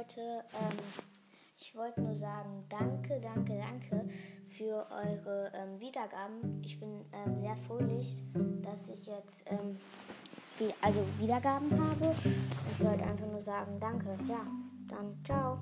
Leute, ähm, ich wollte nur sagen, danke, danke, danke für eure ähm, Wiedergaben. Ich bin ähm, sehr fröhlich, dass ich jetzt ähm, viel, also Wiedergaben habe. Ich wollte einfach nur sagen, danke. Ja, dann ciao.